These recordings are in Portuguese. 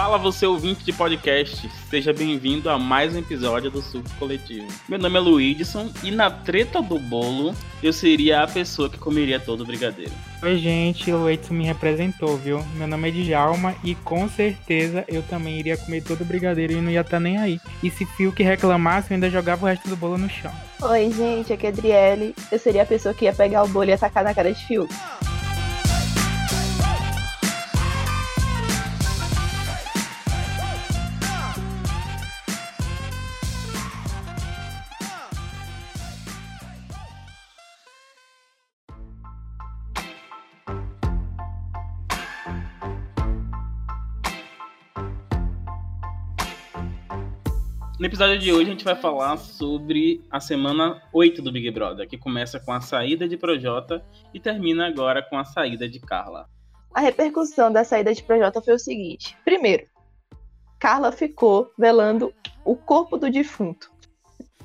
Fala você ouvinte de podcast, seja bem-vindo a mais um episódio do Surto Coletivo. Meu nome é Luidson e na treta do bolo eu seria a pessoa que comeria todo o brigadeiro. Oi gente, o Edson me representou, viu? Meu nome é Djalma e com certeza eu também iria comer todo o brigadeiro e não ia estar tá nem aí. E se Fio que reclamasse, eu ainda jogava o resto do bolo no chão. Oi gente, aqui é Adriele. Eu seria a pessoa que ia pegar o bolo e atacar na cara de Fio. No episódio de hoje a gente vai falar sobre a semana 8 do Big Brother, que começa com a saída de Projota e termina agora com a saída de Carla. A repercussão da saída de Projota foi o seguinte: primeiro, Carla ficou velando o corpo do defunto.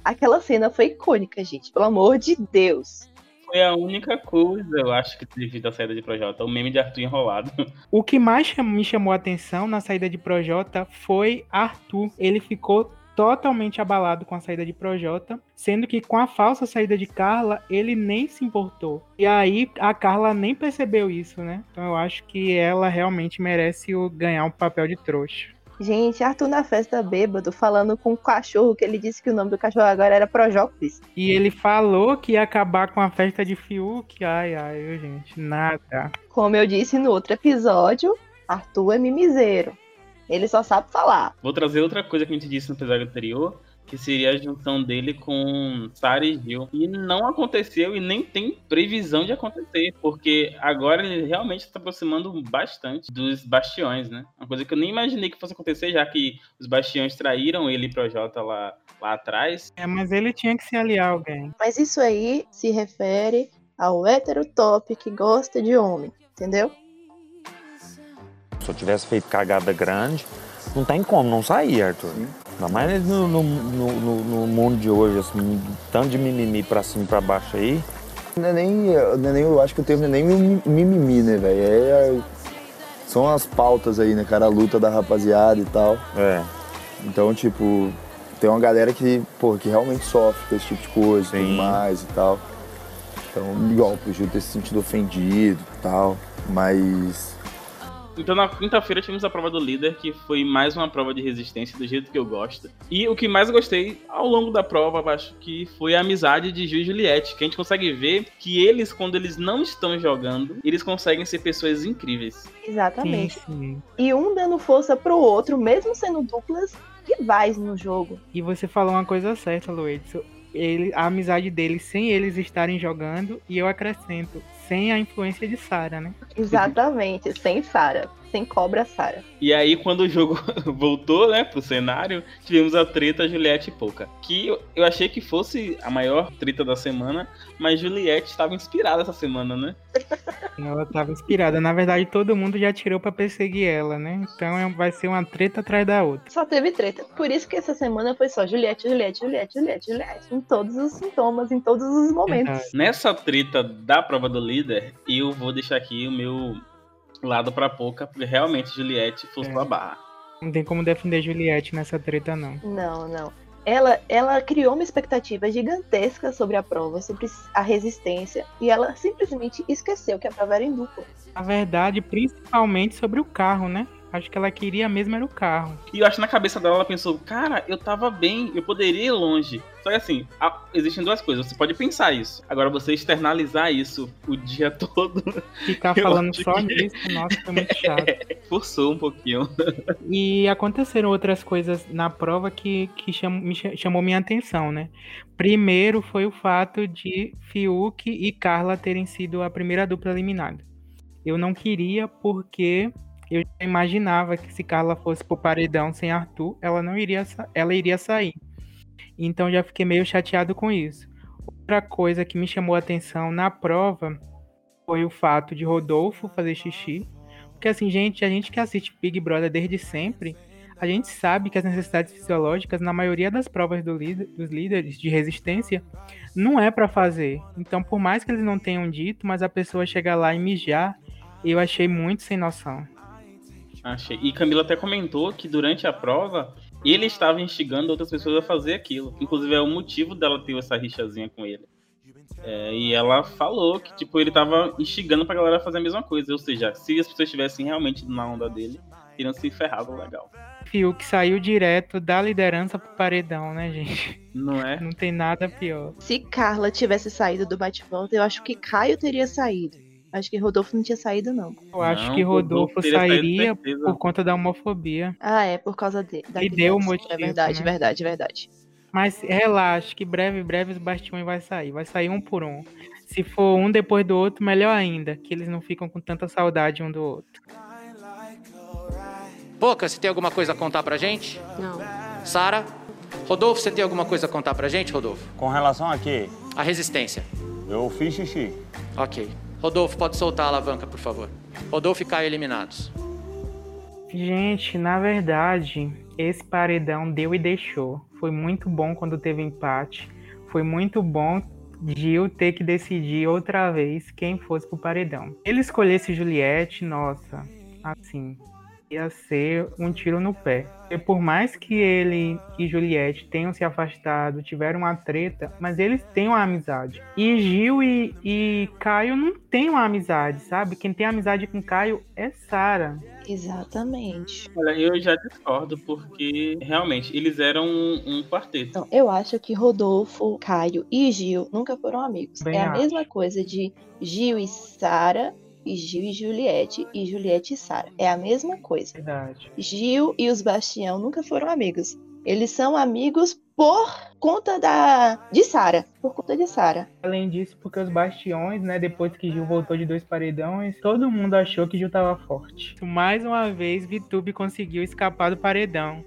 Aquela cena foi icônica, gente, pelo amor de Deus. Foi a única coisa, eu acho, que teve da saída de Projota, o meme de Arthur enrolado. O que mais me chamou a atenção na saída de Projota foi Arthur. Ele ficou totalmente abalado com a saída de Projota, sendo que com a falsa saída de Carla, ele nem se importou. E aí a Carla nem percebeu isso, né? Então eu acho que ela realmente merece o, ganhar um papel de trouxa. Gente, Arthur na festa bêbado, falando com o cachorro, que ele disse que o nome do cachorro agora era Projópolis. E ele falou que ia acabar com a festa de Fiuk. Ai, ai, gente, nada. Como eu disse no outro episódio, Arthur é mimiseiro. Ele só sabe falar. Vou trazer outra coisa que a gente disse no episódio anterior, que seria a junção dele com Sarah e Gil. E não aconteceu e nem tem previsão de acontecer, porque agora ele realmente está aproximando bastante dos bastiões, né? Uma coisa que eu nem imaginei que fosse acontecer, já que os bastiões traíram ele e Projota lá, lá atrás. É, mas ele tinha que se aliar a alguém. Mas isso aí se refere ao hétero top que gosta de homem, entendeu? Se eu tivesse feito cagada grande, não tem como não sair, Arthur. Ainda mais no, no, no, no, mundo de hoje, assim, tanto de mimimi pra cima e pra baixo aí. Não é nem, não é nem, eu acho que o termo não é nem mimimi, né, velho? É, são as pautas aí, né, cara? A luta da rapaziada e tal. É. Então, tipo, tem uma galera que, pô, que realmente sofre com esse tipo de coisa e tudo mais e tal. Então, igual, pro Gil ter se sentido ofendido e tal. Mas então na quinta-feira tivemos a prova do líder, que foi mais uma prova de resistência do jeito que eu gosto. E o que mais gostei ao longo da prova, acho que foi a amizade de Gil e Juliette, que a gente consegue ver que eles, quando eles não estão jogando, eles conseguem ser pessoas incríveis. Exatamente. Sim, sim. E um dando força pro outro, mesmo sendo duplas rivais no jogo. E você falou uma coisa certa, Luiz. Ele, a amizade deles sem eles estarem jogando, e eu acrescento, sem a influência de Sara, né? Exatamente, sem Sara. Sem cobra Sara. E aí, quando o jogo voltou, né, pro cenário, tivemos a treta Juliette e Pouca. Que eu achei que fosse a maior treta da semana, mas Juliette estava inspirada essa semana, né? Ela estava inspirada. Na verdade, todo mundo já tirou para perseguir ela, né? Então é, vai ser uma treta atrás da outra. Só teve treta. Por isso que essa semana foi só Juliette, Juliette, Juliette, Juliette, Juliette. Em todos os sintomas, em todos os momentos. Nessa treta da prova do líder, eu vou deixar aqui o meu lado pra pouca, porque realmente Juliette forçou é. a barra. Não tem como defender Juliette nessa treta, não. Não, não. Ela, ela criou uma expectativa gigantesca sobre a prova, sobre a resistência, e ela simplesmente esqueceu que a prova era em dupla. A verdade, principalmente sobre o carro, né? Acho que ela queria mesmo era o carro. E eu acho que na cabeça dela ela pensou, cara, eu tava bem, eu poderia ir longe. Só que assim, existem duas coisas. Você pode pensar isso. Agora, você externalizar isso o dia todo. Ficar falando só que... nisso, nossa, foi muito chato. forçou um pouquinho. E aconteceram outras coisas na prova que, que cham, me chamou minha atenção, né? Primeiro foi o fato de Fiuk e Carla terem sido a primeira dupla eliminada. Eu não queria porque eu imaginava que se Carla fosse pro paredão sem Arthur, ela não iria, ela iria sair. Então já fiquei meio chateado com isso. Outra coisa que me chamou a atenção na prova foi o fato de Rodolfo fazer xixi. Porque assim, gente, a gente que assiste Big Brother desde sempre, a gente sabe que as necessidades fisiológicas, na maioria das provas do líder, dos líderes de resistência, não é para fazer. Então, por mais que eles não tenham dito, mas a pessoa chegar lá e mijar, eu achei muito sem noção. Achei. E Camila até comentou que durante a prova ele estava instigando outras pessoas a fazer aquilo. Inclusive é o motivo dela ter essa rixazinha com ele. É, e ela falou que tipo ele estava instigando pra galera fazer a mesma coisa. Ou seja, se as pessoas estivessem realmente na onda dele, teriam se ferrado legal. Fiuk saiu direto da liderança pro paredão, né, gente? Não é? Não tem nada pior. Se Carla tivesse saído do bate-volta, eu acho que Caio teria saído. Acho que Rodolfo não tinha saído, não. Eu acho Não, que Rodolfo Rodolfo sairia por conta da homofobia. Ah, é, por causa dele. E deu o motivo, É verdade, né? verdade, verdade. Mas relaxa, que breve, breve os bastiões vai sair. Vai sair um por um. Se for um depois do outro, melhor ainda. Que eles não ficam com tanta saudade um do outro. Boca, você tem alguma coisa a contar pra gente? Não. Sara? Rodolfo, você tem alguma coisa a contar pra gente, Rodolfo? Com relação a quê? A resistência. Eu fiz xixi. Ok. Rodolfo, pode soltar a alavanca, por favor. Rodolfo e Caio eliminados. Gente, na verdade, esse paredão deu e deixou. Foi muito bom quando teve empate. Foi muito bom Gil ter que decidir outra vez quem fosse pro paredão. Ele escolhesse Juliette, nossa, assim, ia ser um tiro no pé. E por mais que ele e Juliette tenham se afastado, tiveram uma treta, mas eles têm uma amizade. E Gil e, e Caio não têm uma amizade, sabe? Quem tem amizade com Caio é Sara. Exatamente. Olha, eu já discordo, porque realmente eles eram um, um quarteto. Então, eu acho que Rodolfo, Caio e Gil nunca foram amigos. Bem é a acho. mesma coisa de Gil e Sara, e Gil e Juliette, e Juliette e Sara. É a mesma coisa. Verdade. Gil e os Bastião nunca foram amigos. Eles são amigos por conta da de Sara, por conta de Sara. Além disso, porque os bastiões, né, depois que Gil voltou de dois paredões, todo mundo achou que Gil tava forte. Mais uma vez, Vitube conseguiu escapar do paredão,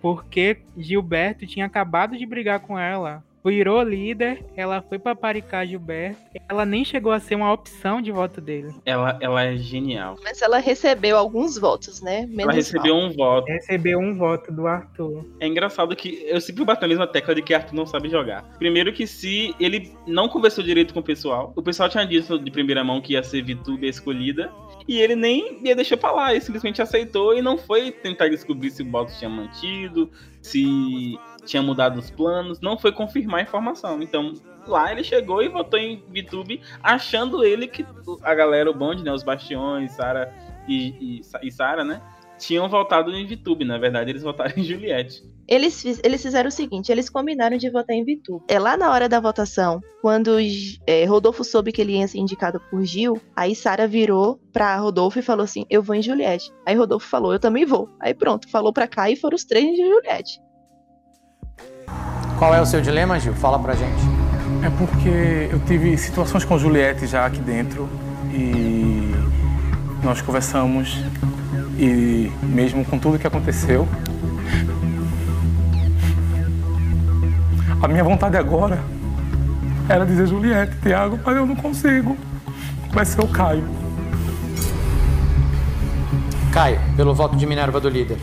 porque Gilberto tinha acabado de brigar com ela. Virou líder, ela foi pra paricar Gilberto. Ela nem chegou a ser uma opção de voto dele. Ela, ela é genial. Mas ela recebeu alguns votos, né? Menos Ela recebeu mal. um voto. Recebeu um voto do Arthur. É engraçado que eu sempre bato a mesma tecla de que Arthur não sabe jogar. Primeiro que se ele não conversou direito com o pessoal, o pessoal tinha dito de primeira mão que ia ser Vitube a escolhida, e ele nem ia deixar pra lá, ele simplesmente aceitou e não foi tentar descobrir se o Box tinha mantido, se tinha mudado os planos, não foi confirmar a informação. Então, lá ele chegou e votou em Vitube, achando ele que a galera, o bonde, né, os Bastiões, Sara e, e, e Sara, né, tinham votado em Vitube. Na verdade, eles votaram em Juliette. Eles, fiz- eles fizeram o seguinte, eles combinaram de votar em Vitu. É lá na hora da votação, quando é, Rodolfo soube que ele ia ser indicado por Gil, aí Sara virou pra Rodolfo e falou assim, eu vou em Juliette. Aí Rodolfo falou, eu também vou. Aí pronto, falou pra cá e foram os três em Juliette. Qual é o seu dilema, Gil? Fala pra gente. É porque eu tive situações com Juliette já aqui dentro e nós conversamos e mesmo com tudo que aconteceu, a minha vontade agora era dizer Juliette, Tiago, mas eu não consigo. Vai ser o Caio. Caio, pelo voto de Minerva do líder.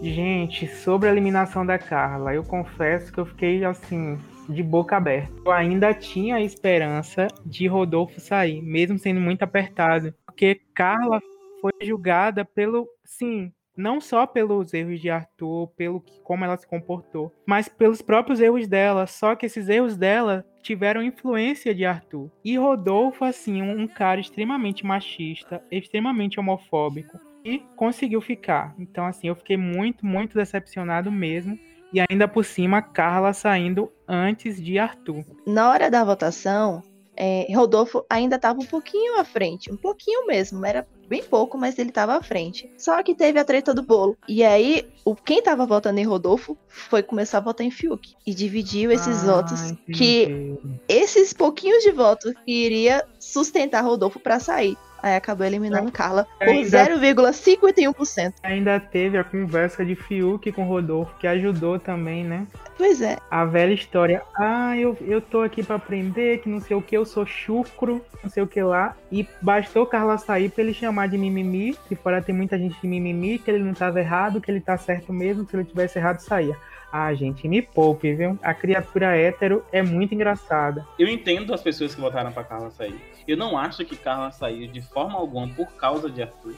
Gente, sobre a eliminação da Carla, eu confesso que eu fiquei assim, de boca aberta. Eu ainda tinha a esperança de Rodolfo sair, mesmo sendo muito apertado. Porque Carla foi julgada pelo. Sim, não só pelos erros de Arthur, pelo que, como ela se comportou, mas pelos próprios erros dela. Só que esses erros dela tiveram influência de Arthur. E Rodolfo, assim, um, um cara extremamente machista, extremamente homofóbico e conseguiu ficar. Então, assim, eu fiquei muito, muito decepcionado mesmo. E ainda por cima, Carla saindo antes de Arthur. Na hora da votação, é, Rodolfo ainda estava um pouquinho à frente, um pouquinho mesmo, era bem pouco, mas ele estava à frente. Só que teve a treta do bolo. E aí, o, quem estava votando em Rodolfo foi começar a votar em Fiuk. E dividiu esses Ah, votos que entendi. esses pouquinhos de votos que iria sustentar Rodolfo para sair. Aí acabou eliminando Carla por Ainda- 0,51%. Ainda teve a conversa de Fiuk com Rodolfo, que ajudou também, né? Pois é. A velha história. Ah, eu, eu tô aqui pra aprender, que não sei o que, eu sou chucro, não sei o que lá. E bastou Carla sair pra ele chamar de mimimi, que fora tem muita gente de mimimi, que ele não tava errado, que ele tá certo mesmo, se ele tivesse errado, saía. Ah, gente, me poupe, viu? A criatura hétero é muito engraçada. Eu entendo as pessoas que votaram pra Carla sair. Eu não acho que Carla saiu de forma alguma por causa de Arthur.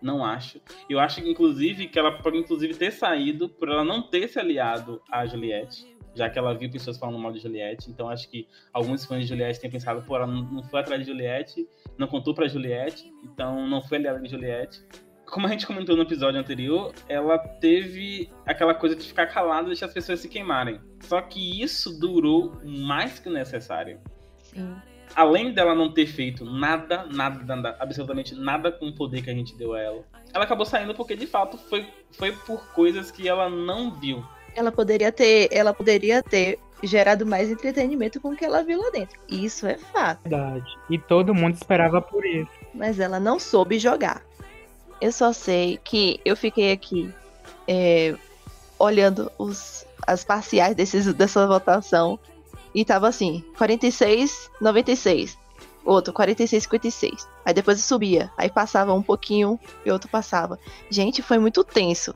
Não acho. Eu acho, inclusive, que ela pode inclusive ter saído por ela não ter se aliado à Juliette já que ela viu pessoas falando mal de Juliette. Então acho que alguns fãs de Juliette têm pensado, pô, ela não foi atrás de Juliette, não contou pra Juliette, então não foi aliada de Juliette. Como a gente comentou no episódio anterior, ela teve aquela coisa de ficar calada e deixar as pessoas se queimarem. Só que isso durou mais que o necessário. Sim. Além dela não ter feito nada, nada, nada, absolutamente nada com o poder que a gente deu a ela, ela acabou saindo porque de fato foi, foi por coisas que ela não viu ela poderia ter, ela poderia ter gerado mais entretenimento com o que ela viu lá dentro. Isso é fato. Verdade. E todo mundo esperava por isso. Mas ela não soube jogar. Eu só sei que eu fiquei aqui é, olhando os, as parciais desses, dessa votação e tava assim, 46, 96. Outro, 46, 56. Aí depois subia. Aí passava um pouquinho e outro passava. Gente, foi muito tenso.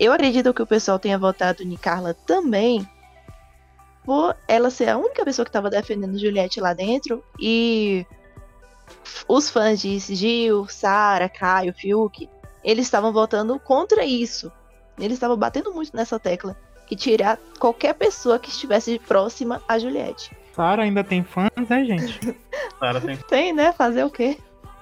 Eu acredito que o pessoal tenha votado em Carla também por ela ser a única pessoa que estava defendendo Juliette lá dentro e os fãs de Gil, Sara, Caio, Fiuk, eles estavam votando contra isso. Eles estavam batendo muito nessa tecla que tirar qualquer pessoa que estivesse próxima a Juliette. Sara ainda tem fãs, né, gente? Sara tem. Tem, né? Fazer o quê?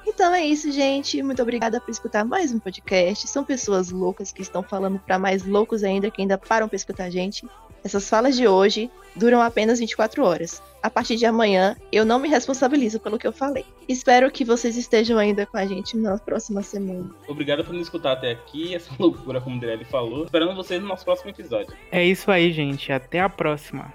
Então é isso, gente. Muito obrigada por escutar mais um podcast. São pessoas loucas que estão falando para mais loucos ainda que ainda param para escutar a gente. Essas falas de hoje duram apenas 24 horas. A partir de amanhã, eu não me responsabilizo pelo que eu falei. Espero que vocês estejam ainda com a gente na próxima semana. Obrigado por nos escutar até aqui, essa loucura, como o Drelli falou. Esperando vocês no nosso próximo episódio. É isso aí, gente. Até a próxima.